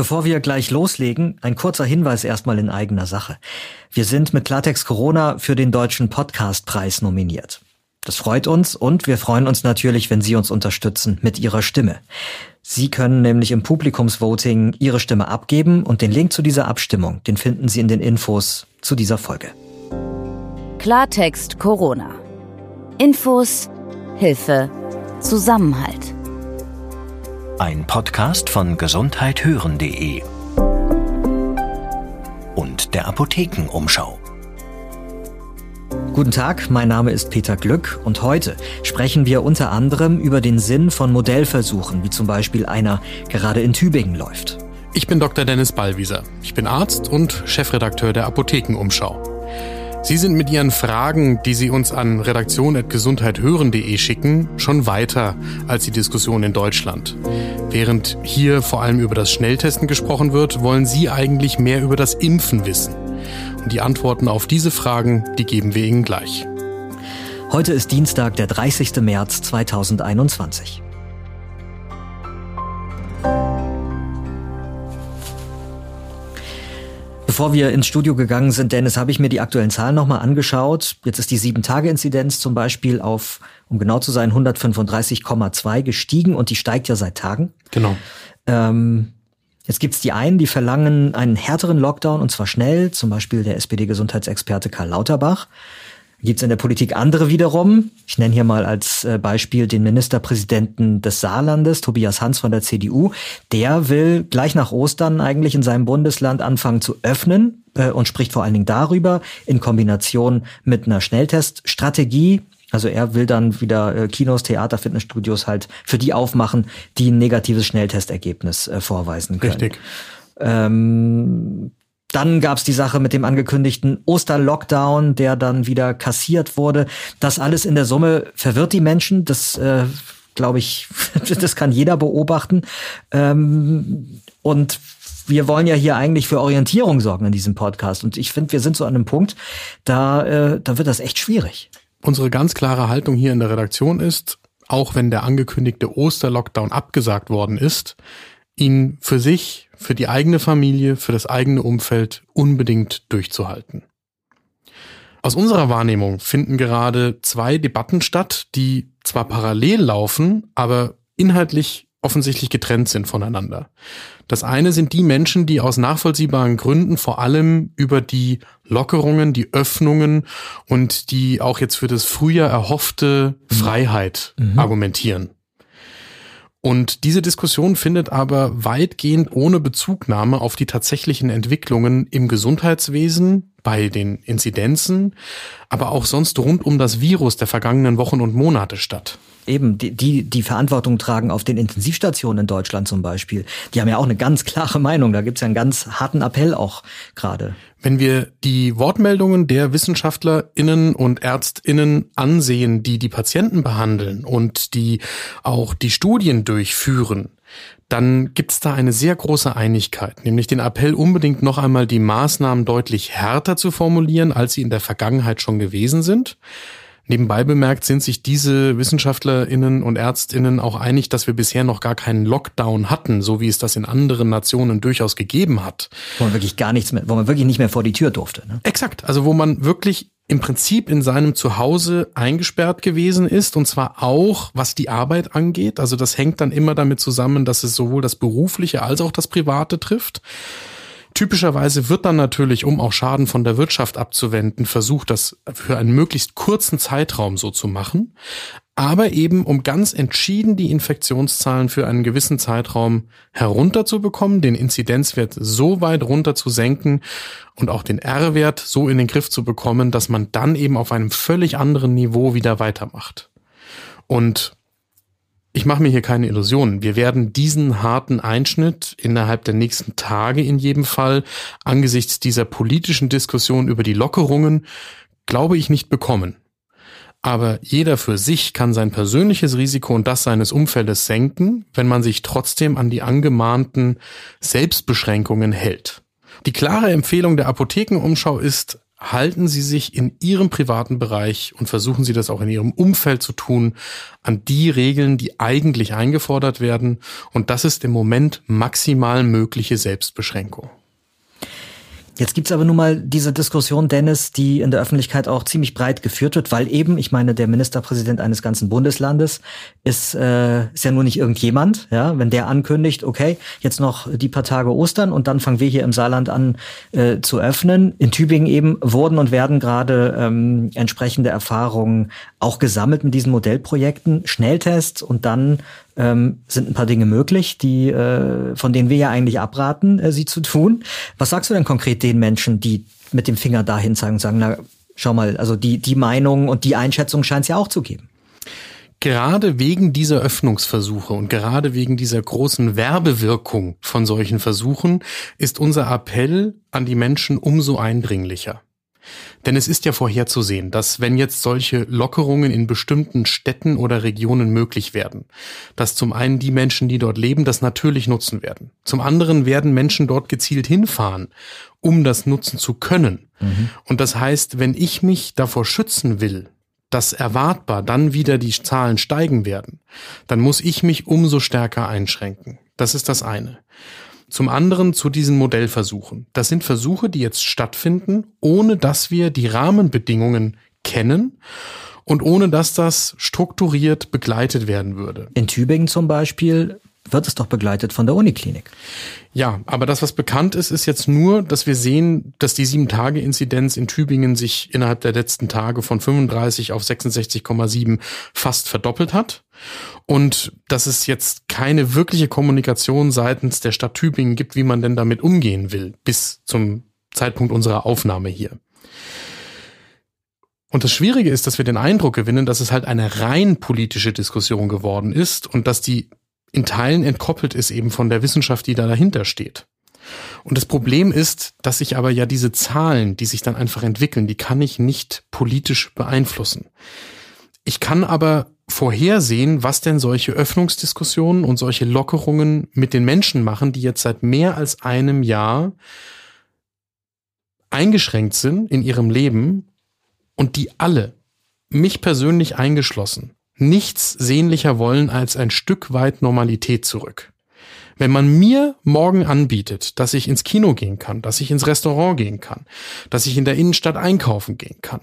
Bevor wir gleich loslegen, ein kurzer Hinweis erstmal in eigener Sache. Wir sind mit Klartext Corona für den Deutschen Podcastpreis nominiert. Das freut uns und wir freuen uns natürlich, wenn Sie uns unterstützen mit Ihrer Stimme. Sie können nämlich im Publikumsvoting Ihre Stimme abgeben und den Link zu dieser Abstimmung, den finden Sie in den Infos zu dieser Folge. Klartext Corona. Infos, Hilfe, Zusammenhalt. Ein Podcast von gesundheithören.de und der Apothekenumschau. Guten Tag, mein Name ist Peter Glück und heute sprechen wir unter anderem über den Sinn von Modellversuchen, wie zum Beispiel einer gerade in Tübingen läuft. Ich bin Dr. Dennis Ballwieser. Ich bin Arzt und Chefredakteur der Apothekenumschau. Sie sind mit Ihren Fragen, die Sie uns an redaktion.gesundheithören.de schicken, schon weiter als die Diskussion in Deutschland. Während hier vor allem über das Schnelltesten gesprochen wird, wollen Sie eigentlich mehr über das Impfen wissen. Und die Antworten auf diese Fragen, die geben wir Ihnen gleich. Heute ist Dienstag, der 30. März 2021. Bevor wir ins Studio gegangen sind, Dennis, habe ich mir die aktuellen Zahlen nochmal angeschaut. Jetzt ist die 7-Tage-Inzidenz zum Beispiel auf, um genau zu sein, 135,2 gestiegen und die steigt ja seit Tagen. Genau. Ähm, jetzt gibt's die einen, die verlangen einen härteren Lockdown und zwar schnell, zum Beispiel der SPD-Gesundheitsexperte Karl Lauterbach gibt es in der Politik andere wiederum. Ich nenne hier mal als äh, Beispiel den Ministerpräsidenten des Saarlandes, Tobias Hans von der CDU. Der will gleich nach Ostern eigentlich in seinem Bundesland anfangen zu öffnen äh, und spricht vor allen Dingen darüber in Kombination mit einer Schnellteststrategie. Also er will dann wieder äh, Kinos, Theater, Fitnessstudios halt für die aufmachen, die ein negatives Schnelltestergebnis vorweisen können. Richtig. Ähm, dann gab's die Sache mit dem angekündigten Osterlockdown, der dann wieder kassiert wurde. Das alles in der Summe verwirrt die Menschen. Das äh, glaube ich, das kann jeder beobachten. Ähm, und wir wollen ja hier eigentlich für Orientierung sorgen in diesem Podcast. Und ich finde, wir sind so an einem Punkt, da, äh, da wird das echt schwierig. Unsere ganz klare Haltung hier in der Redaktion ist, auch wenn der angekündigte Osterlockdown abgesagt worden ist, ihn für sich für die eigene Familie, für das eigene Umfeld unbedingt durchzuhalten. Aus unserer Wahrnehmung finden gerade zwei Debatten statt, die zwar parallel laufen, aber inhaltlich offensichtlich getrennt sind voneinander. Das eine sind die Menschen, die aus nachvollziehbaren Gründen vor allem über die Lockerungen, die Öffnungen und die auch jetzt für das Frühjahr erhoffte Freiheit mhm. argumentieren. Und diese Diskussion findet aber weitgehend ohne Bezugnahme auf die tatsächlichen Entwicklungen im Gesundheitswesen, bei den Inzidenzen, aber auch sonst rund um das Virus der vergangenen Wochen und Monate statt eben die, die die Verantwortung tragen auf den Intensivstationen in Deutschland zum Beispiel, die haben ja auch eine ganz klare Meinung. Da gibt's ja einen ganz harten Appell auch gerade. Wenn wir die Wortmeldungen der WissenschaftlerInnen und ÄrztInnen ansehen, die die Patienten behandeln und die auch die Studien durchführen, dann gibt es da eine sehr große Einigkeit, nämlich den Appell unbedingt noch einmal die Maßnahmen deutlich härter zu formulieren, als sie in der Vergangenheit schon gewesen sind. Nebenbei bemerkt sind sich diese WissenschaftlerInnen und ÄrztInnen auch einig, dass wir bisher noch gar keinen Lockdown hatten, so wie es das in anderen Nationen durchaus gegeben hat. Wo man wirklich gar nichts mehr, wo man wirklich nicht mehr vor die Tür durfte. Ne? Exakt. Also wo man wirklich im Prinzip in seinem Zuhause eingesperrt gewesen ist und zwar auch was die Arbeit angeht. Also das hängt dann immer damit zusammen, dass es sowohl das berufliche als auch das private trifft. Typischerweise wird dann natürlich, um auch Schaden von der Wirtschaft abzuwenden, versucht, das für einen möglichst kurzen Zeitraum so zu machen. Aber eben, um ganz entschieden die Infektionszahlen für einen gewissen Zeitraum herunterzubekommen, den Inzidenzwert so weit runter zu senken und auch den R-Wert so in den Griff zu bekommen, dass man dann eben auf einem völlig anderen Niveau wieder weitermacht. Und ich mache mir hier keine Illusionen. Wir werden diesen harten Einschnitt innerhalb der nächsten Tage in jedem Fall angesichts dieser politischen Diskussion über die Lockerungen, glaube ich, nicht bekommen. Aber jeder für sich kann sein persönliches Risiko und das seines Umfeldes senken, wenn man sich trotzdem an die angemahnten Selbstbeschränkungen hält. Die klare Empfehlung der Apothekenumschau ist, halten Sie sich in Ihrem privaten Bereich und versuchen Sie das auch in Ihrem Umfeld zu tun, an die Regeln, die eigentlich eingefordert werden. Und das ist im Moment maximal mögliche Selbstbeschränkung. Jetzt gibt's aber nun mal diese Diskussion, Dennis, die in der Öffentlichkeit auch ziemlich breit geführt wird, weil eben, ich meine, der Ministerpräsident eines ganzen Bundeslandes ist, äh, ist ja nur nicht irgendjemand. Ja, wenn der ankündigt, okay, jetzt noch die paar Tage Ostern und dann fangen wir hier im Saarland an äh, zu öffnen. In Tübingen eben wurden und werden gerade ähm, entsprechende Erfahrungen auch gesammelt mit diesen Modellprojekten, Schnelltests und dann ähm, sind ein paar Dinge möglich, die äh, von denen wir ja eigentlich abraten, äh, sie zu tun. Was sagst du denn konkret den Menschen, die mit dem Finger dahin zeigen und sagen, na, schau mal, also die, die Meinung und die Einschätzung scheint es ja auch zu geben. Gerade wegen dieser Öffnungsversuche und gerade wegen dieser großen Werbewirkung von solchen Versuchen ist unser Appell an die Menschen umso eindringlicher. Denn es ist ja vorherzusehen, dass wenn jetzt solche Lockerungen in bestimmten Städten oder Regionen möglich werden, dass zum einen die Menschen, die dort leben, das natürlich nutzen werden. Zum anderen werden Menschen dort gezielt hinfahren, um das nutzen zu können. Mhm. Und das heißt, wenn ich mich davor schützen will, dass erwartbar dann wieder die Zahlen steigen werden, dann muss ich mich umso stärker einschränken. Das ist das eine. Zum anderen zu diesen Modellversuchen. Das sind Versuche, die jetzt stattfinden, ohne dass wir die Rahmenbedingungen kennen und ohne dass das strukturiert begleitet werden würde. In Tübingen zum Beispiel wird es doch begleitet von der Uniklinik. Ja, aber das, was bekannt ist, ist jetzt nur, dass wir sehen, dass die Sieben-Tage-Inzidenz in Tübingen sich innerhalb der letzten Tage von 35 auf 66,7 fast verdoppelt hat. Und dass es jetzt keine wirkliche Kommunikation seitens der Stadt Tübingen gibt, wie man denn damit umgehen will, bis zum Zeitpunkt unserer Aufnahme hier. Und das Schwierige ist, dass wir den Eindruck gewinnen, dass es halt eine rein politische Diskussion geworden ist und dass die in Teilen entkoppelt ist eben von der Wissenschaft, die da dahinter steht. Und das Problem ist, dass ich aber ja diese Zahlen, die sich dann einfach entwickeln, die kann ich nicht politisch beeinflussen. Ich kann aber vorhersehen, was denn solche Öffnungsdiskussionen und solche Lockerungen mit den Menschen machen, die jetzt seit mehr als einem Jahr eingeschränkt sind in ihrem Leben und die alle, mich persönlich eingeschlossen, nichts sehnlicher wollen als ein Stück weit Normalität zurück. Wenn man mir morgen anbietet, dass ich ins Kino gehen kann, dass ich ins Restaurant gehen kann, dass ich in der Innenstadt einkaufen gehen kann,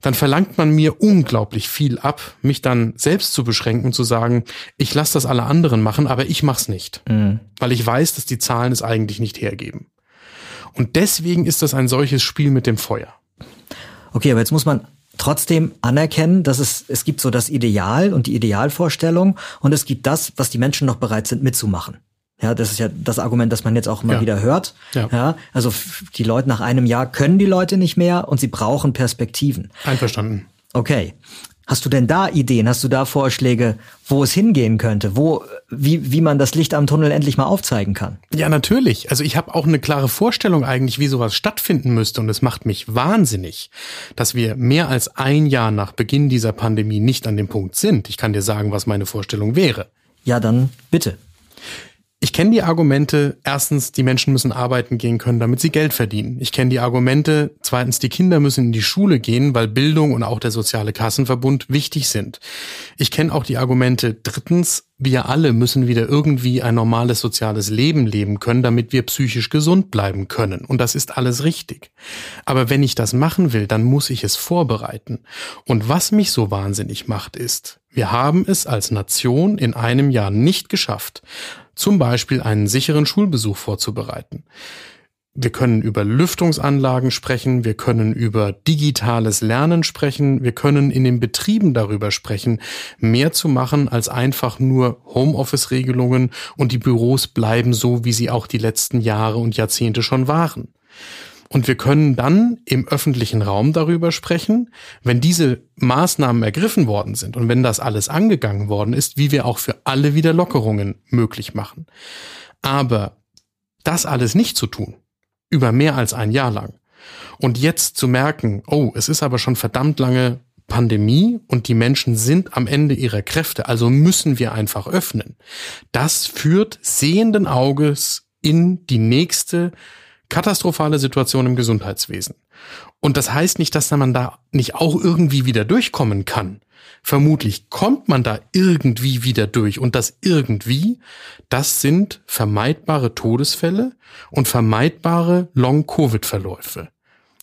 dann verlangt man mir unglaublich viel ab, mich dann selbst zu beschränken und zu sagen, ich lasse das alle anderen machen, aber ich mach's nicht, mhm. weil ich weiß, dass die Zahlen es eigentlich nicht hergeben. Und deswegen ist das ein solches Spiel mit dem Feuer. Okay, aber jetzt muss man trotzdem anerkennen, dass es, es gibt so das Ideal und die Idealvorstellung und es gibt das, was die Menschen noch bereit sind mitzumachen. Ja, das ist ja das Argument, das man jetzt auch immer ja. wieder hört. Ja. ja. Also die Leute nach einem Jahr können die Leute nicht mehr und sie brauchen Perspektiven. Einverstanden. Okay. Hast du denn da Ideen? Hast du da Vorschläge, wo es hingehen könnte? Wo, wie, wie man das Licht am Tunnel endlich mal aufzeigen kann? Ja, natürlich. Also ich habe auch eine klare Vorstellung eigentlich, wie sowas stattfinden müsste. Und es macht mich wahnsinnig, dass wir mehr als ein Jahr nach Beginn dieser Pandemie nicht an dem Punkt sind. Ich kann dir sagen, was meine Vorstellung wäre. Ja, dann bitte. Ich kenne die Argumente, erstens, die Menschen müssen arbeiten gehen können, damit sie Geld verdienen. Ich kenne die Argumente, zweitens, die Kinder müssen in die Schule gehen, weil Bildung und auch der soziale Kassenverbund wichtig sind. Ich kenne auch die Argumente, drittens, wir alle müssen wieder irgendwie ein normales soziales Leben leben können, damit wir psychisch gesund bleiben können. Und das ist alles richtig. Aber wenn ich das machen will, dann muss ich es vorbereiten. Und was mich so wahnsinnig macht, ist, wir haben es als Nation in einem Jahr nicht geschafft, zum Beispiel einen sicheren Schulbesuch vorzubereiten. Wir können über Lüftungsanlagen sprechen, wir können über digitales Lernen sprechen, wir können in den Betrieben darüber sprechen, mehr zu machen als einfach nur Homeoffice-Regelungen und die Büros bleiben so, wie sie auch die letzten Jahre und Jahrzehnte schon waren. Und wir können dann im öffentlichen Raum darüber sprechen, wenn diese Maßnahmen ergriffen worden sind und wenn das alles angegangen worden ist, wie wir auch für alle wieder Lockerungen möglich machen. Aber das alles nicht zu tun, über mehr als ein Jahr lang, und jetzt zu merken, oh, es ist aber schon verdammt lange Pandemie und die Menschen sind am Ende ihrer Kräfte, also müssen wir einfach öffnen. Das führt sehenden Auges in die nächste katastrophale Situation im Gesundheitswesen. Und das heißt nicht, dass man da nicht auch irgendwie wieder durchkommen kann. Vermutlich kommt man da irgendwie wieder durch. Und das irgendwie, das sind vermeidbare Todesfälle und vermeidbare Long-Covid-Verläufe.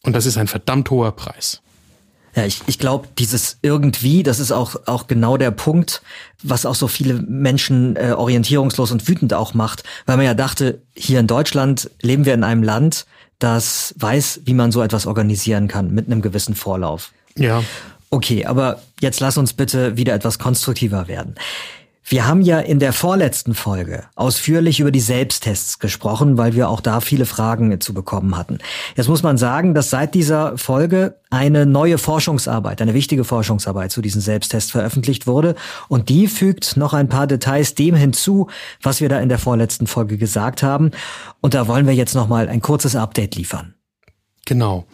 Und das ist ein verdammt hoher Preis. Ja, ich, ich glaube, dieses irgendwie, das ist auch, auch genau der Punkt, was auch so viele Menschen äh, orientierungslos und wütend auch macht, weil man ja dachte, hier in Deutschland leben wir in einem Land, das weiß, wie man so etwas organisieren kann, mit einem gewissen Vorlauf. Ja. Okay, aber jetzt lass uns bitte wieder etwas konstruktiver werden. Wir haben ja in der vorletzten Folge ausführlich über die Selbsttests gesprochen, weil wir auch da viele Fragen zu bekommen hatten. Jetzt muss man sagen, dass seit dieser Folge eine neue Forschungsarbeit, eine wichtige Forschungsarbeit zu diesen Selbsttests veröffentlicht wurde und die fügt noch ein paar Details dem hinzu, was wir da in der vorletzten Folge gesagt haben und da wollen wir jetzt noch mal ein kurzes Update liefern. Genau.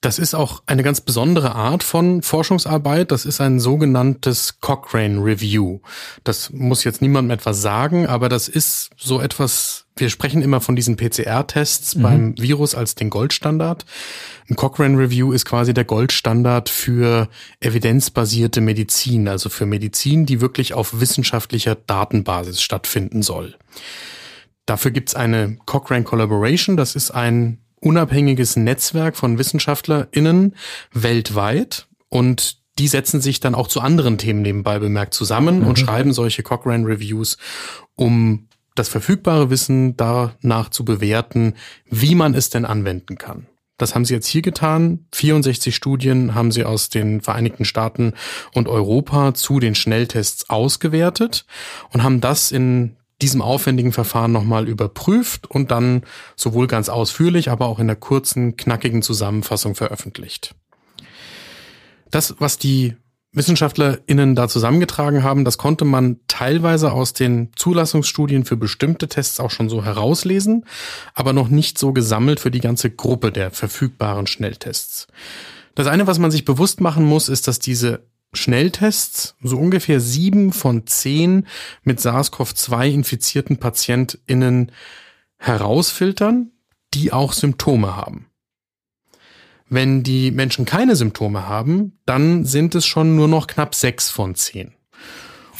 Das ist auch eine ganz besondere Art von Forschungsarbeit. Das ist ein sogenanntes Cochrane Review. Das muss jetzt niemandem etwas sagen, aber das ist so etwas, wir sprechen immer von diesen PCR-Tests mhm. beim Virus als den Goldstandard. Ein Cochrane Review ist quasi der Goldstandard für evidenzbasierte Medizin, also für Medizin, die wirklich auf wissenschaftlicher Datenbasis stattfinden soll. Dafür gibt's eine Cochrane Collaboration. Das ist ein unabhängiges Netzwerk von WissenschaftlerInnen weltweit und die setzen sich dann auch zu anderen Themen nebenbei bemerkt zusammen mhm. und schreiben solche Cochrane Reviews, um das verfügbare Wissen danach zu bewerten, wie man es denn anwenden kann. Das haben sie jetzt hier getan. 64 Studien haben sie aus den Vereinigten Staaten und Europa zu den Schnelltests ausgewertet und haben das in diesem aufwendigen Verfahren nochmal überprüft und dann sowohl ganz ausführlich, aber auch in der kurzen, knackigen Zusammenfassung veröffentlicht. Das, was die WissenschaftlerInnen da zusammengetragen haben, das konnte man teilweise aus den Zulassungsstudien für bestimmte Tests auch schon so herauslesen, aber noch nicht so gesammelt für die ganze Gruppe der verfügbaren Schnelltests. Das eine, was man sich bewusst machen muss, ist, dass diese Schnelltests so ungefähr sieben von zehn mit SARS-CoV-2 infizierten PatientInnen herausfiltern, die auch Symptome haben. Wenn die Menschen keine Symptome haben, dann sind es schon nur noch knapp sechs von zehn.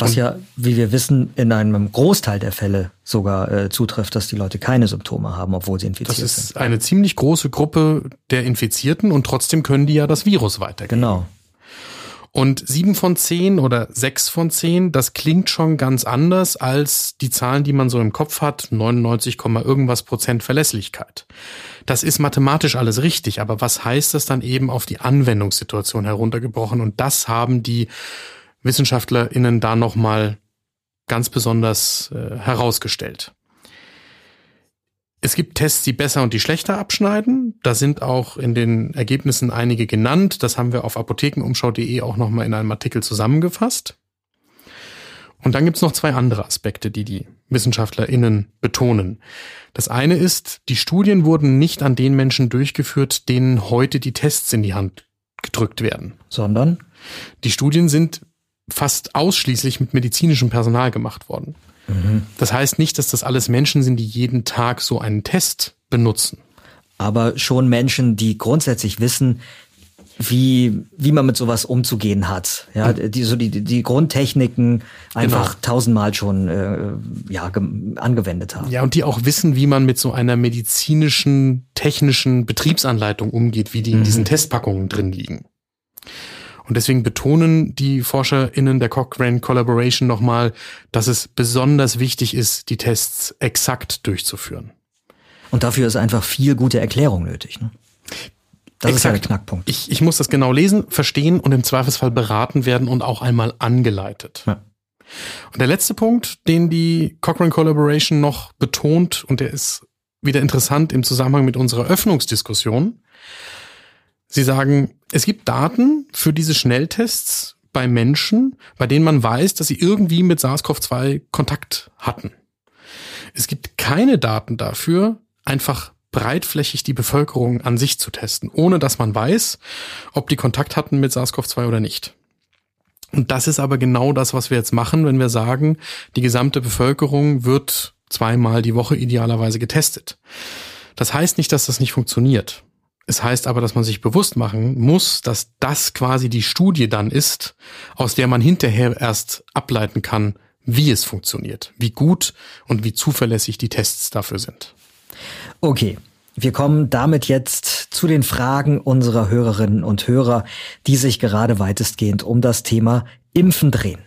Was ja, wie wir wissen, in einem Großteil der Fälle sogar äh, zutrifft, dass die Leute keine Symptome haben, obwohl sie infiziert sind. Das ist sind. eine ziemlich große Gruppe der Infizierten und trotzdem können die ja das Virus weitergeben. Genau. Und sieben von zehn oder sechs von zehn, das klingt schon ganz anders als die Zahlen, die man so im Kopf hat, 99, irgendwas Prozent Verlässlichkeit. Das ist mathematisch alles richtig, aber was heißt das dann eben auf die Anwendungssituation heruntergebrochen? Und das haben die WissenschaftlerInnen da nochmal ganz besonders äh, herausgestellt. Es gibt Tests, die besser und die schlechter abschneiden. Da sind auch in den Ergebnissen einige genannt. Das haben wir auf apothekenumschau.de auch nochmal in einem Artikel zusammengefasst. Und dann gibt's noch zwei andere Aspekte, die die WissenschaftlerInnen betonen. Das eine ist, die Studien wurden nicht an den Menschen durchgeführt, denen heute die Tests in die Hand gedrückt werden. Sondern? Die Studien sind fast ausschließlich mit medizinischem Personal gemacht worden. Das heißt nicht, dass das alles Menschen sind, die jeden Tag so einen Test benutzen. Aber schon Menschen, die grundsätzlich wissen, wie, wie man mit sowas umzugehen hat. Ja, die, so die, die Grundtechniken einfach genau. tausendmal schon äh, ja, angewendet haben. Ja, und die auch wissen, wie man mit so einer medizinischen, technischen Betriebsanleitung umgeht, wie die in mhm. diesen Testpackungen drin liegen. Und deswegen betonen die ForscherInnen der Cochrane Collaboration nochmal, dass es besonders wichtig ist, die Tests exakt durchzuführen. Und dafür ist einfach viel gute Erklärung nötig. Ne? Das Exakt. ist ja der Knackpunkt. Ich, ich muss das genau lesen, verstehen und im Zweifelsfall beraten werden und auch einmal angeleitet. Ja. Und der letzte Punkt, den die Cochrane Collaboration noch betont, und der ist wieder interessant im Zusammenhang mit unserer Öffnungsdiskussion, Sie sagen, es gibt Daten für diese Schnelltests bei Menschen, bei denen man weiß, dass sie irgendwie mit SARS-CoV-2 Kontakt hatten. Es gibt keine Daten dafür, einfach breitflächig die Bevölkerung an sich zu testen, ohne dass man weiß, ob die Kontakt hatten mit SARS-CoV-2 oder nicht. Und das ist aber genau das, was wir jetzt machen, wenn wir sagen, die gesamte Bevölkerung wird zweimal die Woche idealerweise getestet. Das heißt nicht, dass das nicht funktioniert. Es heißt aber, dass man sich bewusst machen muss, dass das quasi die Studie dann ist, aus der man hinterher erst ableiten kann, wie es funktioniert, wie gut und wie zuverlässig die Tests dafür sind. Okay, wir kommen damit jetzt zu den Fragen unserer Hörerinnen und Hörer, die sich gerade weitestgehend um das Thema Impfen drehen.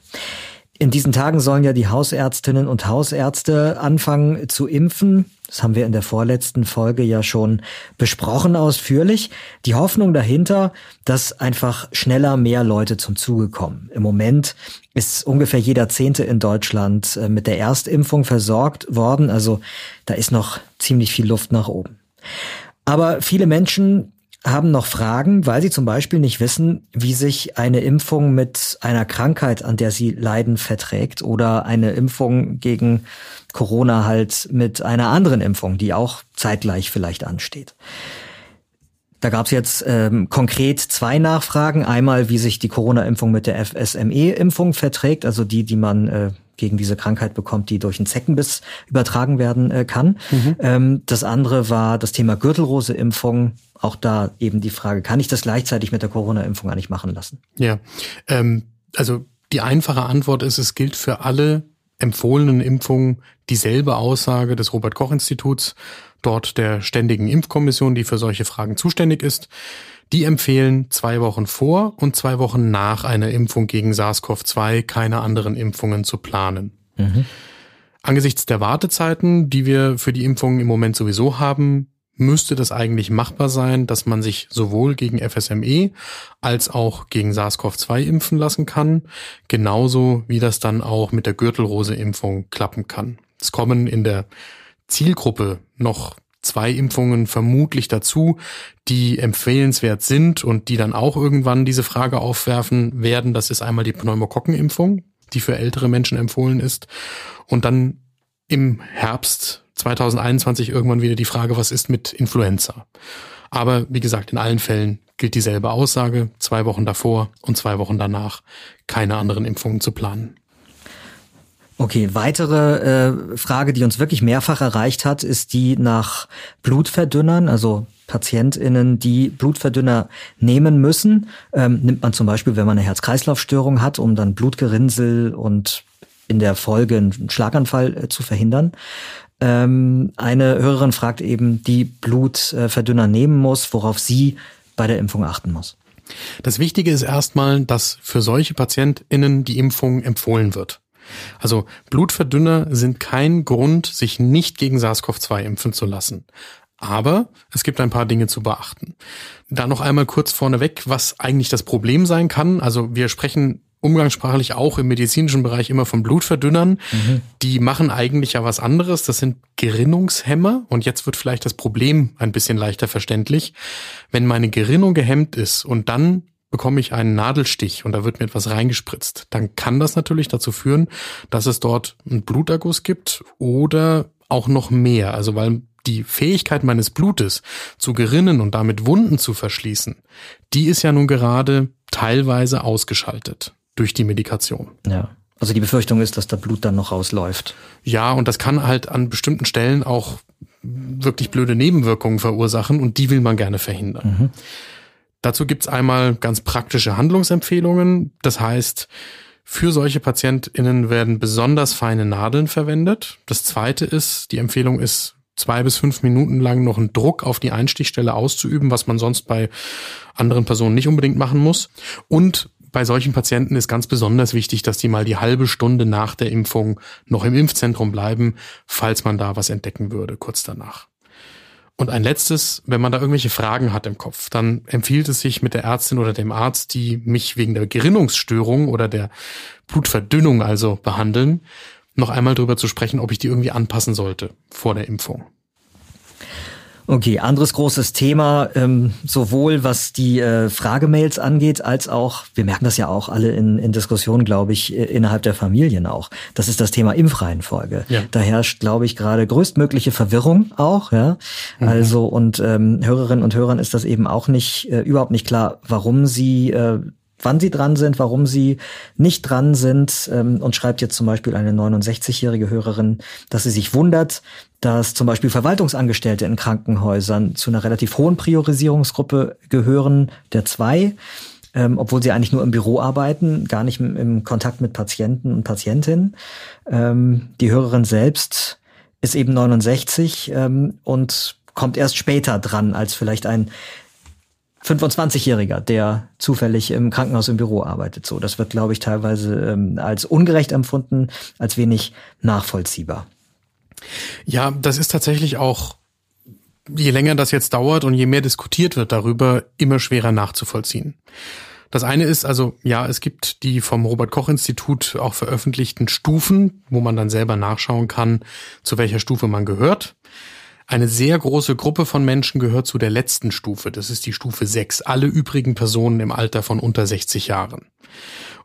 In diesen Tagen sollen ja die Hausärztinnen und Hausärzte anfangen zu impfen. Das haben wir in der vorletzten Folge ja schon besprochen ausführlich. Die Hoffnung dahinter, dass einfach schneller mehr Leute zum Zuge kommen. Im Moment ist ungefähr jeder Zehnte in Deutschland äh, mit der Erstimpfung versorgt worden. Also da ist noch ziemlich viel Luft nach oben. Aber viele Menschen haben noch Fragen, weil sie zum Beispiel nicht wissen, wie sich eine Impfung mit einer Krankheit, an der sie leiden, verträgt oder eine Impfung gegen Corona halt mit einer anderen Impfung, die auch zeitgleich vielleicht ansteht. Da gab es jetzt ähm, konkret zwei Nachfragen. Einmal, wie sich die Corona-Impfung mit der FSME-Impfung verträgt, also die, die man äh, gegen diese Krankheit bekommt, die durch einen Zeckenbiss übertragen werden äh, kann. Mhm. Ähm, das andere war das Thema Gürtelrose-Impfung. Auch da eben die Frage, kann ich das gleichzeitig mit der Corona-Impfung eigentlich machen lassen? Ja, ähm, also die einfache Antwort ist, es gilt für alle empfohlenen Impfungen dieselbe Aussage des Robert Koch Instituts, dort der ständigen Impfkommission, die für solche Fragen zuständig ist. Die empfehlen zwei Wochen vor und zwei Wochen nach einer Impfung gegen SARS-CoV-2 keine anderen Impfungen zu planen. Mhm. Angesichts der Wartezeiten, die wir für die Impfungen im Moment sowieso haben, müsste das eigentlich machbar sein, dass man sich sowohl gegen FSME als auch gegen SARS-CoV-2 impfen lassen kann, genauso wie das dann auch mit der Gürtelrose-Impfung klappen kann. Es kommen in der Zielgruppe noch zwei Impfungen vermutlich dazu, die empfehlenswert sind und die dann auch irgendwann diese Frage aufwerfen werden. Das ist einmal die Pneumokokkenimpfung, die für ältere Menschen empfohlen ist. Und dann im Herbst 2021 irgendwann wieder die Frage, was ist mit Influenza? Aber wie gesagt, in allen Fällen gilt dieselbe Aussage, zwei Wochen davor und zwei Wochen danach keine anderen Impfungen zu planen. Okay, weitere äh, Frage, die uns wirklich mehrfach erreicht hat, ist die nach Blutverdünnern, also PatientInnen, die Blutverdünner nehmen müssen. Ähm, nimmt man zum Beispiel, wenn man eine Herz-Kreislauf-Störung hat, um dann Blutgerinnsel und in der Folge einen Schlaganfall äh, zu verhindern. Ähm, eine Hörerin fragt eben, die Blutverdünner nehmen muss, worauf sie bei der Impfung achten muss. Das Wichtige ist erstmal, dass für solche PatientInnen die Impfung empfohlen wird. Also Blutverdünner sind kein Grund, sich nicht gegen SARS-CoV-2 impfen zu lassen. Aber es gibt ein paar Dinge zu beachten. Da noch einmal kurz vorneweg, was eigentlich das Problem sein kann. Also wir sprechen umgangssprachlich auch im medizinischen Bereich immer von Blutverdünnern. Mhm. Die machen eigentlich ja was anderes. Das sind Gerinnungshemmer. Und jetzt wird vielleicht das Problem ein bisschen leichter verständlich. Wenn meine Gerinnung gehemmt ist und dann bekomme ich einen Nadelstich und da wird mir etwas reingespritzt, dann kann das natürlich dazu führen, dass es dort einen Bluterguss gibt oder auch noch mehr. Also weil die Fähigkeit meines Blutes zu gerinnen und damit Wunden zu verschließen, die ist ja nun gerade teilweise ausgeschaltet durch die Medikation. Ja. Also die Befürchtung ist, dass da Blut dann noch rausläuft. Ja, und das kann halt an bestimmten Stellen auch wirklich blöde Nebenwirkungen verursachen und die will man gerne verhindern. Mhm. Dazu gibt's einmal ganz praktische Handlungsempfehlungen. Das heißt, für solche PatientInnen werden besonders feine Nadeln verwendet. Das zweite ist, die Empfehlung ist, zwei bis fünf Minuten lang noch einen Druck auf die Einstichstelle auszuüben, was man sonst bei anderen Personen nicht unbedingt machen muss. Und bei solchen Patienten ist ganz besonders wichtig, dass die mal die halbe Stunde nach der Impfung noch im Impfzentrum bleiben, falls man da was entdecken würde, kurz danach. Und ein letztes, wenn man da irgendwelche Fragen hat im Kopf, dann empfiehlt es sich mit der Ärztin oder dem Arzt, die mich wegen der Gerinnungsstörung oder der Blutverdünnung also behandeln, noch einmal drüber zu sprechen, ob ich die irgendwie anpassen sollte vor der Impfung. Okay, anderes großes Thema, ähm, sowohl was die äh, Fragemails angeht, als auch, wir merken das ja auch alle in, in Diskussionen, glaube ich, äh, innerhalb der Familien auch. Das ist das Thema Impfreihenfolge. Ja. Da herrscht, glaube ich, gerade größtmögliche Verwirrung auch. Ja, mhm. also und ähm, Hörerinnen und Hörern ist das eben auch nicht äh, überhaupt nicht klar, warum sie äh, wann sie dran sind, warum sie nicht dran sind ähm, und schreibt jetzt zum Beispiel eine 69-jährige Hörerin, dass sie sich wundert, dass zum Beispiel Verwaltungsangestellte in Krankenhäusern zu einer relativ hohen Priorisierungsgruppe gehören, der zwei, ähm, obwohl sie eigentlich nur im Büro arbeiten, gar nicht im, Kontakt mit Patienten und Patientinnen. Ähm, die Hörerin selbst ist eben 69 ähm, und kommt erst später dran als vielleicht ein 25-Jähriger, der zufällig im Krankenhaus im Büro arbeitet. So, das wird, glaube ich, teilweise ähm, als ungerecht empfunden, als wenig nachvollziehbar. Ja, das ist tatsächlich auch, je länger das jetzt dauert und je mehr diskutiert wird darüber, immer schwerer nachzuvollziehen. Das eine ist also, ja, es gibt die vom Robert Koch Institut auch veröffentlichten Stufen, wo man dann selber nachschauen kann, zu welcher Stufe man gehört. Eine sehr große Gruppe von Menschen gehört zu der letzten Stufe. Das ist die Stufe 6. Alle übrigen Personen im Alter von unter 60 Jahren.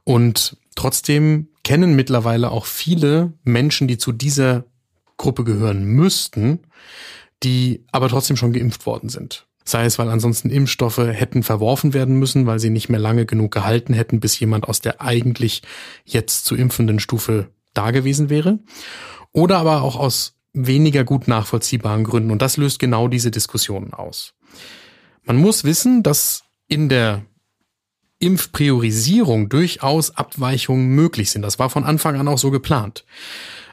Und trotzdem kennen mittlerweile auch viele Menschen, die zu dieser Gruppe gehören müssten, die aber trotzdem schon geimpft worden sind. Sei es, weil ansonsten Impfstoffe hätten verworfen werden müssen, weil sie nicht mehr lange genug gehalten hätten, bis jemand aus der eigentlich jetzt zu impfenden Stufe da gewesen wäre. Oder aber auch aus weniger gut nachvollziehbaren Gründen. Und das löst genau diese Diskussionen aus. Man muss wissen, dass in der Impfpriorisierung durchaus Abweichungen möglich sind. Das war von Anfang an auch so geplant.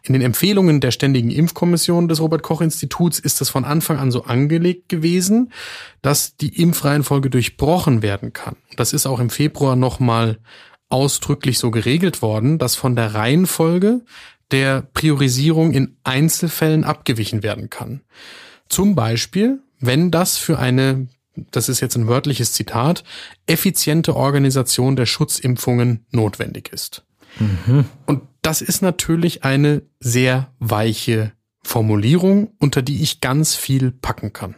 In den Empfehlungen der Ständigen Impfkommission des Robert Koch Instituts ist es von Anfang an so angelegt gewesen, dass die Impfreihenfolge durchbrochen werden kann. Das ist auch im Februar nochmal ausdrücklich so geregelt worden, dass von der Reihenfolge der Priorisierung in Einzelfällen abgewichen werden kann. Zum Beispiel, wenn das für eine, das ist jetzt ein wörtliches Zitat, effiziente Organisation der Schutzimpfungen notwendig ist. Mhm. Und das ist natürlich eine sehr weiche Formulierung, unter die ich ganz viel packen kann.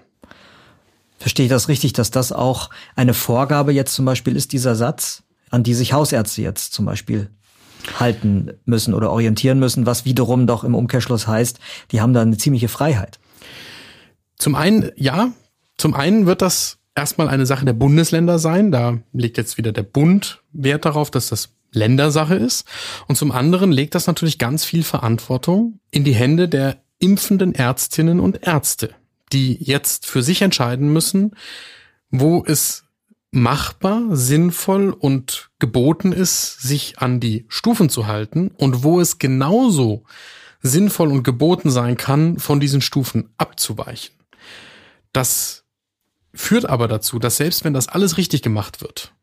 Verstehe ich das richtig, dass das auch eine Vorgabe jetzt zum Beispiel ist, dieser Satz, an die sich Hausärzte jetzt zum Beispiel halten müssen oder orientieren müssen, was wiederum doch im Umkehrschluss heißt, die haben da eine ziemliche Freiheit. Zum einen, ja, zum einen wird das erstmal eine Sache der Bundesländer sein. Da legt jetzt wieder der Bund Wert darauf, dass das Ländersache ist. Und zum anderen legt das natürlich ganz viel Verantwortung in die Hände der impfenden Ärztinnen und Ärzte, die jetzt für sich entscheiden müssen, wo es machbar, sinnvoll und geboten ist, sich an die Stufen zu halten und wo es genauso sinnvoll und geboten sein kann, von diesen Stufen abzuweichen. Das führt aber dazu, dass selbst wenn das alles richtig gemacht wird,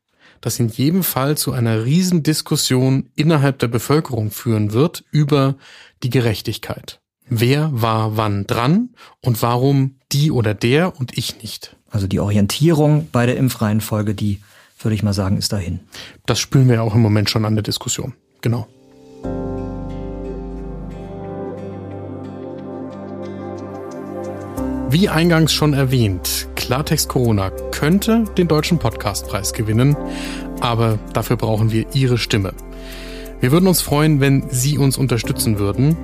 das in jedem Fall zu einer Riesendiskussion innerhalb der Bevölkerung führen wird über die Gerechtigkeit. Wer war wann dran und warum die oder der und ich nicht? Also die Orientierung bei der Impfreihenfolge, die würde ich mal sagen, ist dahin. Das spüren wir auch im Moment schon an der Diskussion. Genau. Wie eingangs schon erwähnt, Klartext Corona könnte den deutschen Podcastpreis gewinnen, aber dafür brauchen wir Ihre Stimme. Wir würden uns freuen, wenn Sie uns unterstützen würden.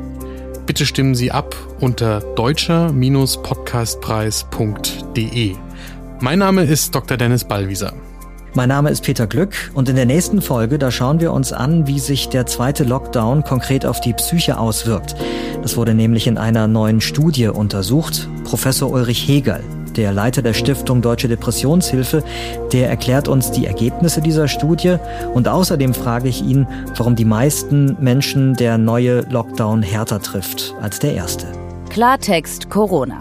Bitte stimmen Sie ab unter deutscher-podcastpreis.de. Mein Name ist Dr. Dennis Ballwieser. Mein Name ist Peter Glück und in der nächsten Folge, da schauen wir uns an, wie sich der zweite Lockdown konkret auf die Psyche auswirkt. Das wurde nämlich in einer neuen Studie untersucht. Professor Ulrich Hegel, der Leiter der Stiftung Deutsche Depressionshilfe, der erklärt uns die Ergebnisse dieser Studie und außerdem frage ich ihn, warum die meisten Menschen der neue Lockdown härter trifft als der erste. Klartext Corona.